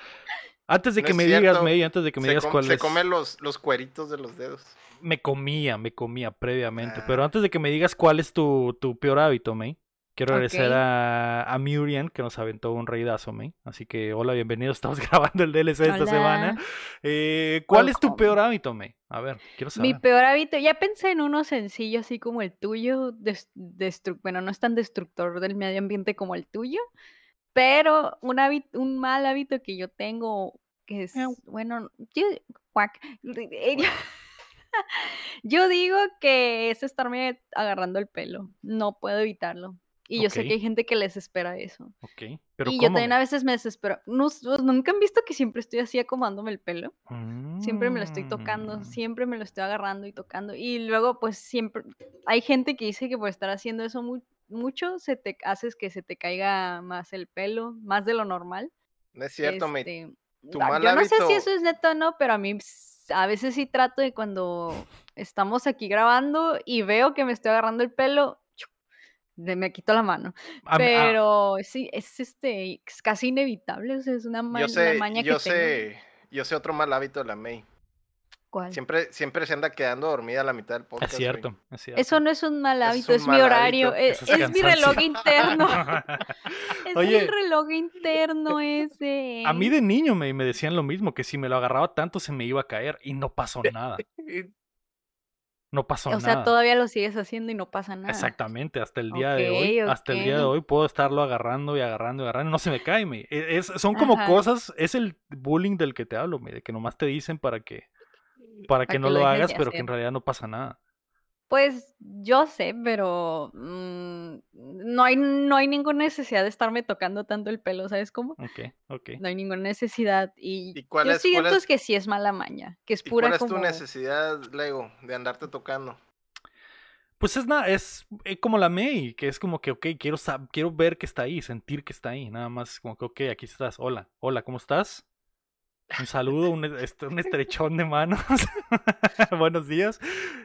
antes de No que me digas, cierto. May, antes de que me se digas cuál se es. come los, los cueritos de los dedos. Me comía, me comía previamente. Ah. Pero antes de que me digas cuál es tu, tu peor hábito, May, quiero agradecer a, a Murian que nos aventó un reidazo, May. Así que, hola, bienvenido. Estamos grabando el DLC esta semana. Eh, ¿Cuál es tu peor hábito, May? A ver, quiero Mi saber. peor hábito, ya pensé en uno sencillo así como el tuyo, bueno, no es tan destructor del medio ambiente como el tuyo, pero un hábito, un mal hábito que yo tengo, que es, bueno, yo, cuac, eh, yo digo que es estarme agarrando el pelo, no puedo evitarlo. Y yo sé que hay gente que les espera eso. Ok, pero y yo ¿cómo, también a veces me desespero. ¿No- ¿Nunca han visto que siempre estoy así acomodándome el pelo? Siempre me lo estoy tocando, Mm. siempre me lo estoy agarrando y tocando. Y luego, pues siempre, hay gente que dice que por estar haciendo eso mu- mucho, se te haces que se te caiga más el pelo, más de lo normal. No es cierto, me Este, tu ah, mal yo no sé si eso es neto o no, pero a mí a veces sí trato de cuando estamos aquí grabando y veo que me estoy agarrando el pelo, me quito la mano. A mí- a- Pero sí, es este, es casi inevitable, o sea, es una, ma- yo una sé, maña yo que tengo. sé, yo sé otro mal hábito de la May. ¿Cuál? Siempre, siempre se anda quedando dormida a la mitad del podcast. es güey. cierto, es cierto. Eso no es un mal hábito, es, mi horario, hábito. e- Eso es, es mi reloj interno. es Oye. el reloj interno ese. A mí de niño me, me decían lo mismo, que si me lo agarraba tanto se me iba a caer y no pasó nada. No pasó O nada. sea, todavía lo sigues haciendo y no pasa nada. Exactamente, hasta el día de hoy, hasta el día de hoy puedo estarlo agarrando y agarrando y agarrando, no se me cae, me. E- es- son como Ajá. cosas, es el bullying del que te hablo, me, de que nomás te dicen para que, para que Para no que lo hagas, pero que en realidad no pasa nada. Pues yo sé, pero mm, no, hay, no hay ninguna necesidad de estarme tocando tanto el pelo, ¿sabes cómo? Ok, ok. No hay ninguna necesidad. Y, ¿Y cuál yo es- cuál siento es- que sí es mala maña, que es ¿Y pura cuál es como... tu necesidad, Lego, de andarte tocando? Pues es nada, es eh, como la May, que es como que, ok, quiero, quiero ver que está ahí, sentir que está ahí, nada más como que, ok, aquí estás, hola, hola, ¿cómo estás? Un saludo, un, este, un estrechón de manos, buenos días,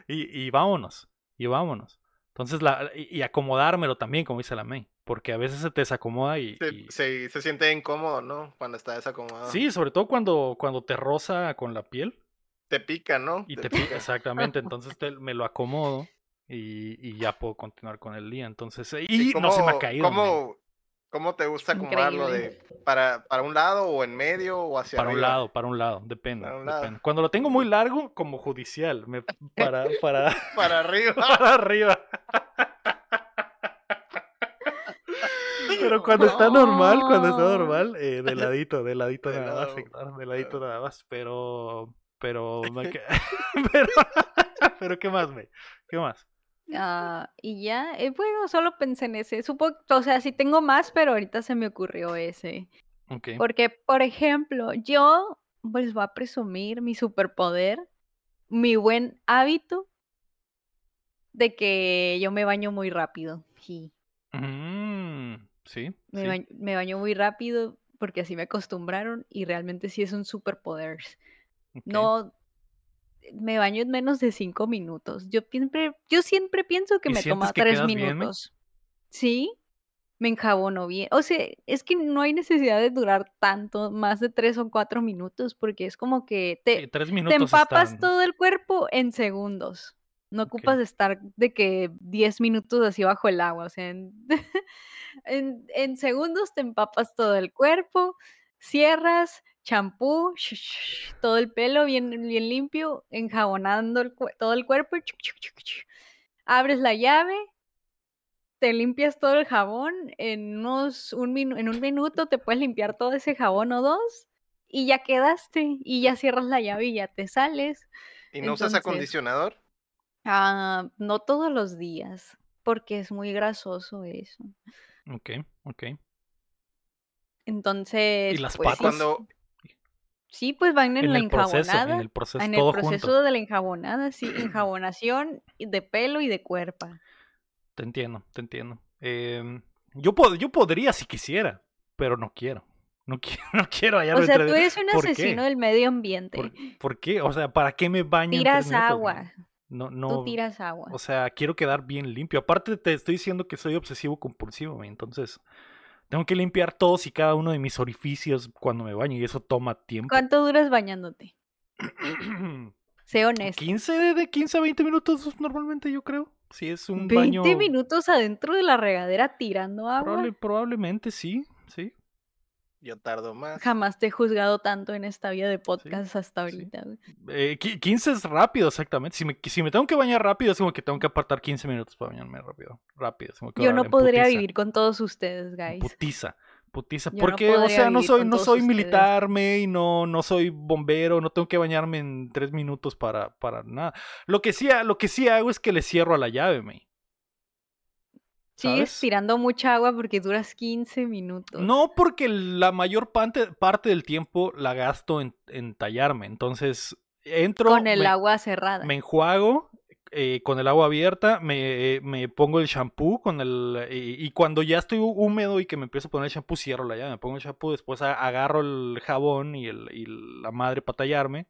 y, y vámonos, y vámonos. Entonces, la, y, y acomodármelo también, como dice la May, porque a veces se te desacomoda y... Se, y- se, se siente incómodo, ¿no? Cuando está desacomodado. Sí, sobre todo cuando, cuando te roza con la piel Te pica, ¿no? y te pica, exactamente, entonces te- me lo acomodo y, y ya puedo continuar con el día, entonces, y ¿Y no se me ha caído. ¿Cómo, cómo te gusta acomodarlo? De, para, ¿Para un lado o en medio o hacia Para un lado, para un lado, depende, Para un lado. depende. Cuando lo tengo muy largo, como judicial, me, para, para, Para arriba. para arriba. Pero cuando está normal, cuando está No. normal, eh, de ladito, de ladito De nada más, lado. claro, de ladito nada más, pero, pero, pero, ¿qué más, me? ¿Qué más? Ah, y ya, eh, bueno, solo pensé en ese. Supongo, o sea, sí tengo más, pero ahorita se me ocurrió ese. Porque, por ejemplo, yo pues voy a presumir mi superpoder, mi buen hábito de que yo me baño muy rápido. Sí, Mm, sí, me, sí. baño, me baño muy rápido porque así me acostumbraron y realmente sí es un superpoder. No, me baño en menos de cinco minutos. Yo siempre, yo siempre pienso que ¿Y me toma que tres bien, minutos. Sí, me enjabono bien. O sea, es que no hay necesidad de durar tanto, más de tres o cuatro minutos, porque es como que te, Sí, tres te minutos empapas están- todo el cuerpo en segundos. No ocupas estar de que 10 minutos así bajo el agua. O sea, en, en- en segundos te empapas todo el cuerpo, cierras, champú, todo el pelo bien, bien limpio, enjabonando el todo el cuerpo. Abres la llave, te limpias todo el jabón. En, unos, un minu- en un minuto te puedes limpiar todo ese jabón o dos. y ya quedaste y ya cierras la llave y ya te sales. ¿Y no usas acondicionador? Ah, no todos los días, porque es muy grasoso eso. Ok, ok. Entonces, ¿Y las pues, patas? Cuando sí, pues van en, En la el proceso, enjabonada. en el proceso, En el todo proceso junto. de la enjabonada, sí, enjabonación de pelo y de cuerpo. Te entiendo, te entiendo. Em, yo, pod- yo podría si quisiera, pero no quiero. No quiero, no quiero O hallarme sea, entre- tú eres un asesino del medio ambiente. ¿Por, por qué? O sea, ¿para qué me baño Tiras minutos, agua. güey? No, Tú no. tiras agua. O sea, quiero quedar bien limpio. Aparte, te estoy diciendo que soy obsesivo compulsivo, entonces tengo que limpiar todos y cada uno de mis orificios cuando me baño y eso toma tiempo. ¿Cuánto duras bañándote? Sé honesto. 15 de, de 15 a 20 minutos normalmente, yo creo. Si es un 20 baño. minutos adentro de la regadera tirando agua. probable- probablemente sí, sí. Yo tardo más. Jamás te he juzgado tanto en esta vida de podcast hasta sí. ahorita. Eh, qui- 15 es rápido, exactamente. Si me, si me tengo que bañar rápido, es como que tengo que apartar 15 minutos para bañarme rápido. Rápido. que Yo no podría putiza, vivir con todos ustedes, guys. Putiza. Putiza. Yo no Porque, o sea, no soy, no soy ustedes. militar, y no, no soy bombero, no tengo que bañarme en tres minutos para, para nada. Lo que sí, lo que sí hago es que le cierro a la llave, me. Sigues ¿sabes? tirando mucha agua porque duras 15 minutos. No, porque la mayor parte, parte del tiempo la gasto en, en tallarme. Entonces, entro. con el me- agua cerrada. Me enjuago eh, con el agua abierta, me, me pongo el shampoo con el y, y cuando ya estoy hú- húmedo y que me empiezo a poner el shampoo, cierro la llave, me pongo el shampoo, después agarro el jabón y, el, y la madre para tallarme,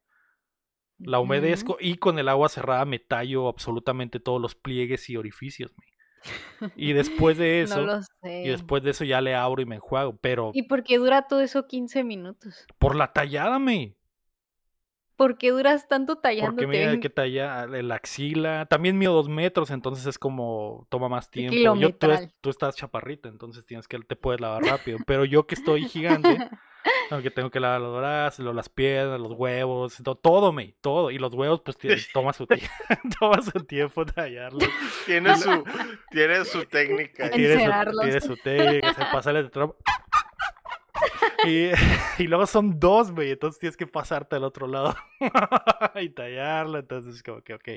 la humedezco y con el agua cerrada me tallo absolutamente todos los pliegues y orificios. me. Y después de eso, No lo sé. y después de eso ya le abro y me enjuago, pero ¿Y por qué dura todo eso 15 minutos? por la tallada, me. ¿Por qué duras tanto Porque tallándote? mira que talla la axila. También mido dos metros, entonces es como toma más tiempo. Yo, tú, tú estás chaparrita, entonces tienes que te puedes lavar rápido. Pero yo que estoy gigante, aunque tengo que lavar los brazos, las piernas, los huevos, to- todo, me, todo. Y los huevos, pues toma su tiempo, toma su tiempo tallarlos. Tiene su, tiene su técnica. Tiene su, tiene su técnica, se pasarle de trompo. Y, y luego son dos, güey, entonces tienes que pasarte al otro lado y tallarlo, entonces como que, ok,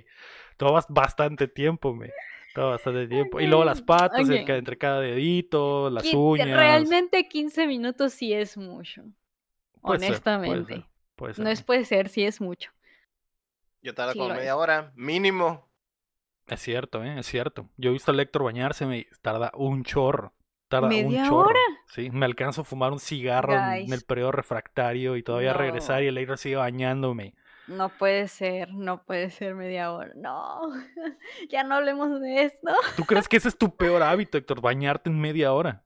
tomas bastante tiempo, güey, toma bastante tiempo. Y luego las patas, el entre cada dedito, las Qui- uñas. Realmente 15 minutos sí es mucho. Puede ser, puede honestamente. ser, puede No es puede ser, sí es mucho. Yo tardo Sí como es. media hora, mínimo. Es cierto, ¿eh? es cierto. Yo he visto a Héctor bañarse, me tarda un chorro. Tarda un ¿Media chorro. hora? Sí, me alcanzo a fumar un cigarro en- en el periodo refractario y todavía regresar y el Héctor sigue bañándome. No puede ser, no puede ser media hora. No, ya no hablemos de esto. ¿Tú crees que ese es tu peor hábito, Héctor? Bañarte en media hora.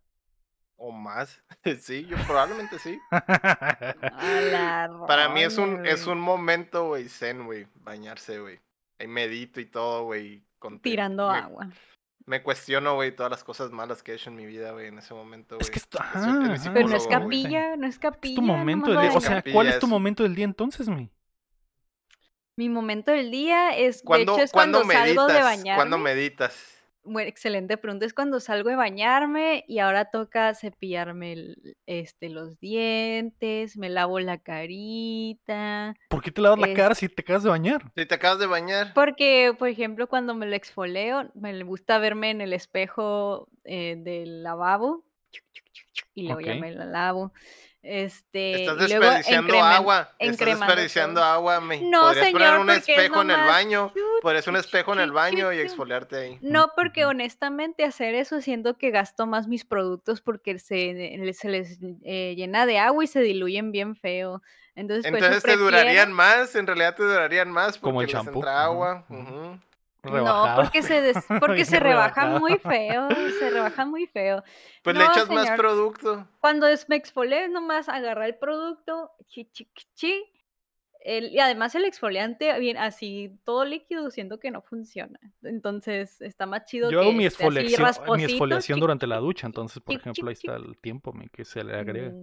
O más. Sí, yo probablemente sí. Para mí es un, es güey. un momento, güey, zen, güey. Bañarse, güey. Ahí medito y todo, güey. Tirando me, agua. Me cuestiono, güey, todas las cosas malas que he hecho en mi vida, güey, en ese momento, güey. Es que esto- Es- es. Pero no es güey. capilla, no es capilla. Es tu momento del día. O sea, ¿cuál es tu momento del día entonces, mi? Mi momento del día es, de ¿Cuándo, hecho, es cuando salgo de bañarme. ¿Cuándo meditas? Bueno, excelente pregunta. Es cuando salgo de bañarme y ahora toca cepillarme el- este, los dientes, me lavo la carita. ¿Por qué te lavas la cara si te acabas de bañar? Si te acabas de bañar. Porque, por ejemplo, cuando me lo exfoleo, me le gusta verme en el espejo eh, del lavabo y luego ya me la lavo. Este, Estás luego desperdiciando agua. Estás desperdiciando todo. agua, me. No, Podrías poner señor, un porque es espejo en el baño. Podrías un espejo en el baño y exfoliarte ahí. No, porque honestamente hacer eso siento que gasto más mis productos porque se, se les eh, llena de agua y se diluyen bien feo. Entonces, Entonces te prefiero- durarían más, en realidad te durarían más porque Como el les entra agua. Rebajado. porque se, des- porque se rebajan rebajado. muy feo, se rebajan muy feo. Pues le No, echas más producto. Cuando es me exfolié, nomás agarrar el producto, chi, chi, chi, chi, el- y además el exfoliante, bien, así todo líquido, siento que no funciona. Entonces está más chido Yo hago mi exfoliación, mi exfoliación chi, durante la ducha, entonces, por ejemplo, ahí está el tiempo mi, que se le agrega.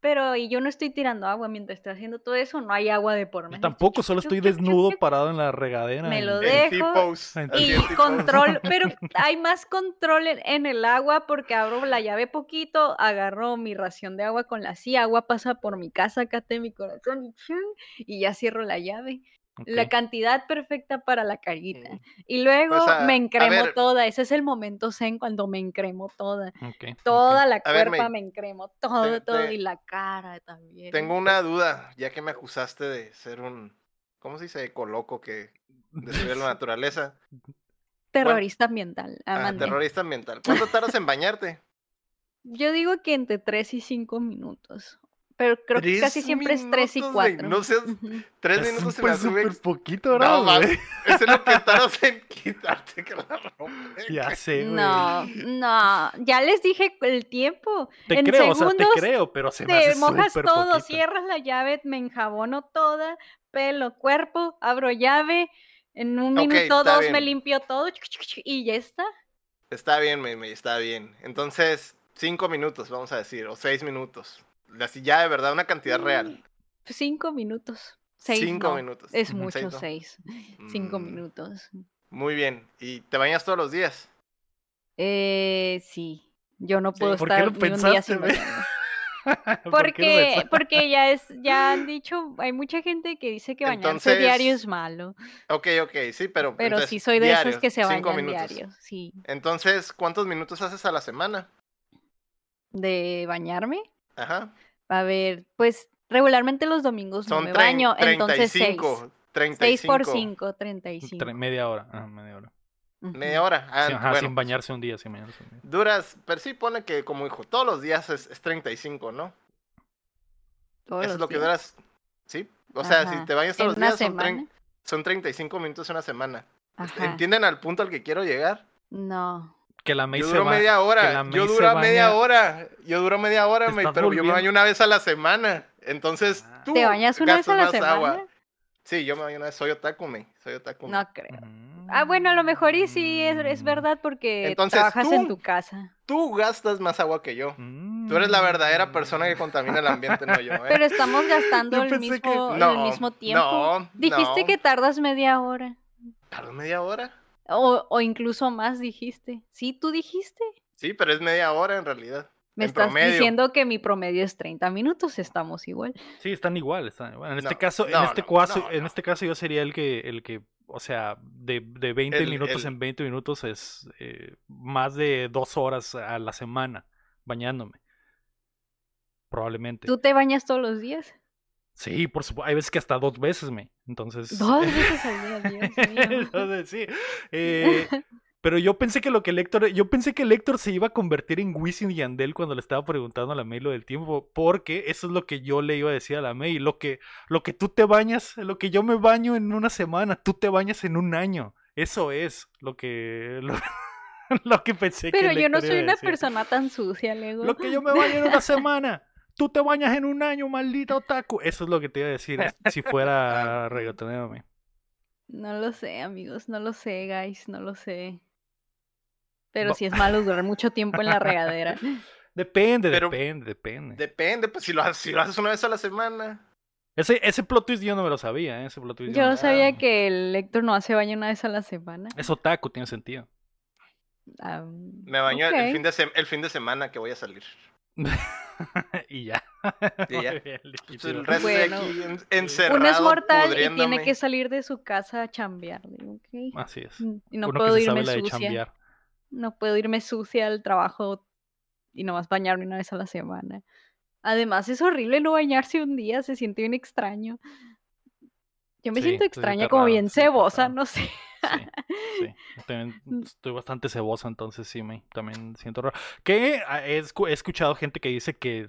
Pero y yo no estoy tirando agua mientras estoy haciendo todo eso, no hay agua de por Yo medio. tampoco, solo estoy desnudo parado en la regadera. Me en- lo En dejo Y control, pero hay más control en, en el agua porque abro la llave poquito, agarro mi ración de agua con la sí, agua pasa por mi casa, cate mi corazón y ya cierro la llave. La cantidad perfecta para la carguita. Mm. Y luego Pues, me encremo ver. toda. Ese es el momento zen cuando me encremo toda. Toda la ver, cuerpa May, me encremo, todo, te- todo. te- Y la cara también. Tengo una duda, ya que me acusaste de ser un, ¿cómo se dice? Ecoloco que destruye la naturaleza. Terrorista ambiental. Ah, amante. terrorista ambiental. ¿Cuánto tardas en bañarte? Yo digo que entre 3 y 5 minutos. Pero creo que casi siempre es 3 y minutos, güey, 4. no seas- Tres Es minutos se me hace súper poquito, No, ¿verdad, mames, Eso es lo que tardas en quitarte que la ropa. Ya sé, güey. No, no, ya les dije el tiempo. Te en creo, o sea, te segundos creo, pero se me te hace mojas súper todo, poquito. cierras la llave, me enjabono toda, pelo, cuerpo, abro llave, en un Ok, minuto, dos me bien. limpio todo y ya está. Está bien, Meme, está bien. Entonces, cinco minutos, vamos a decir, o seis minutos. Así ya de verdad, una cantidad real. Cinco minutos. Seis cinco no, minutos. Es mucho, Seis no. seis. Cinco Mm, minutos. Muy bien. ¿Y te bañas todos los días? Eh, sí. Yo no puedo ¿Por qué estar lo ni un día sin bañarme. ¿Por qué lo Porque, porque ya es, ya han dicho, hay mucha gente que dice que bañarse diario Entonces, es malo. Ok, ok, sí, pero. Pero entonces, sí soy de diario, esos que se bañan minutos. diario, sí. Entonces, ¿cuántos minutos haces a la semana? De bañarme. Ajá. A ver, pues regularmente los domingos no Son me trein- baño, entonces seis. 35. Seis 35. por cinco, treinta y cinco. Tre- media hora, ah, media hora. Media hora. Ah, Sí, ajá, bueno, sin bañarse un día, sin bañarse un día. Duras, pero sí pone que como hijo, todos los días es, es 35, ¿no? Todos Eso es lo que duras. Sí. O sea, si te bañas todos En los días son, semana. son 35 minutos una semana. Ajá. ¿Entienden al punto al que quiero llegar? No. Que la May Yo se duro ba- media que hora. May Yo se duro media baña- hora. Yo duro media hora, estás pero yo me baño una vez a la semana. Entonces, Ah. tú ¿Te bañas una vez a gastas la más agua. semana? Sí, yo me baño una vez. Soy otaku, me. Soy otaku. me. No creo. Ah, bueno, a lo mejor y sí es, es Mm. verdad porque Entonces, trabajas en tu casa. Tú gastas más agua que yo. Mm. Tú eres la verdadera persona que contamina el ambiente, no yo. ¿eh? Pero estamos gastando el que- mismo, el mismo tiempo. no, Dijiste no. que tardas media hora. ¿Tardas media hora? O, o incluso más dijiste. ¿Sí, tú dijiste? Sí, pero es media hora en realidad. Me en estás promedio. diciendo que mi promedio es 30 minutos, estamos igual. Sí, están igual, están igual. En este No, caso, en este no, caso, no, en no. este caso yo sería el que, el que, o sea, de, de 20 El- minutos el- en 20 minutos es eh, más de dos horas a la semana bañándome. Probablemente. ¿Tú te bañas todos los días? Sí, por supuesto. Hay veces que hasta dos veces me. Entonces. Dos veces al día, Dios mío. Entonces, sí. Eh, pero yo pensé que lo que el Héctor, yo pensé que el Héctor se iba a convertir en Wisin y Yandel cuando le estaba preguntando a la May lo del tiempo, porque eso es lo que yo le iba a decir a la May, lo que, lo que tú te bañas, lo que yo me baño en una semana, tú te bañas en un año. Eso es lo que, lo, lo que pensé que Pero yo no soy una persona tan sucia, Lego. Lo que yo me baño en una semana. Tú te bañas en un año, maldita otaku. Eso es lo que te iba a decir si fuera reggaetonero. May. No lo sé, amigos, no lo sé, guys, no lo sé. Pero sí es malo durar mucho tiempo en la regadera. Depende, Pero- depende, depende. Depende, pues si lo, haces, si lo haces una vez a la semana. Ese, ese plot twist yo no me lo sabía, ¿eh? Ese plot twist yo no sabía que el Héctor no hace baño una vez a la semana. Es otaku, tiene sentido. Ah, Me baño fin de el fin de semana que voy a salir. y ya. Y ya. Bien, Pues el resto de Bueno. aquí en- encerrado, Uno es mortal y tiene que salir de su casa a chambear. Así es. Mm, Y no Uno puedo irme de sucia. No puedo irme sucia al trabajo y nomás bañarme una vez a la semana. Además, es horrible no bañarse un día, se siente bien extraño. Yo me Sí, siento extraña, como raro, bien cebosa, raro. no sé. Sí, también Mm. estoy bastante cebosa, entonces sí, me también siento raro. Que ah, he, escu- he escuchado gente que dice que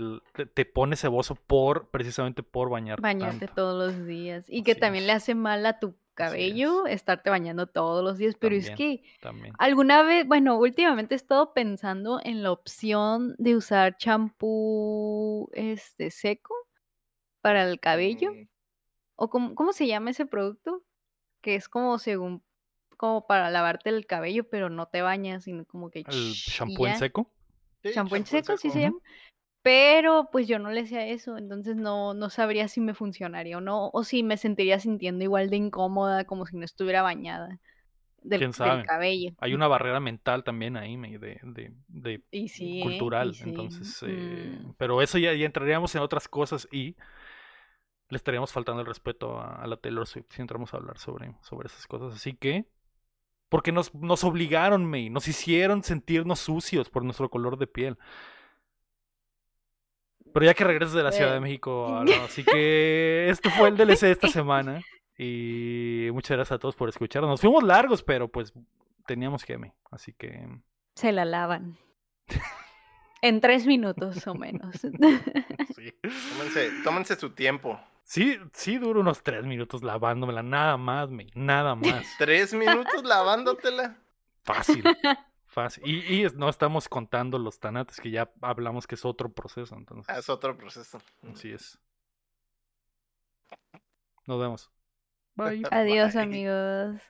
te, pone ceboso por, precisamente por bañarte. Bañarte tanto. todos los días. Y que también le hace mal a tu cabello estarte bañando todos los días. Pero es que También. alguna vez, bueno, últimamente he estado pensando en la opción de usar champú este seco para el cabello. Mm, ¿O cómo, cómo se llama ese producto? Que es como según, como para lavarte el cabello, pero no te bañas, sino como que El shampoo en seco. sí, Champú en en seco, sí se llama. Pero pues yo no le hacía eso, entonces no, no sabría si me funcionaría o no, o si me sentiría sintiendo igual de incómoda como si no estuviera bañada del, ¿Quién del sabe? cabello. Hay una barrera mental también ahí, de, de, de Y sí, cultural. Y sí. Entonces, eh, Mm. pero eso ya, ya entraríamos en otras cosas y le estaríamos faltando el respeto a, a la Taylor Swift si entramos a hablar sobre, sobre esas cosas. Así que, porque nos, nos obligaron, May, nos hicieron sentirnos sucios por nuestro color de piel. Pero ya que regresas de la Ciudad de Eh. México, así que esto fue el DLC de esta semana. Y muchas gracias a todos por escucharnos. Nos fuimos largos, pero pues teníamos que, May. Así que Se la lavan. En tres minutos o menos. sí. Tómense, tómense su tiempo. Sí, sí duro unos tres minutos lavándomela, nada más, me, nada más. Tres minutos lavándotela. Fácil, fácil. Y, no estamos contando los tanates, que ya hablamos que es otro proceso, entonces, Ah, Es otro proceso. así es. Nos vemos. Bye. Adiós Bye. amigos.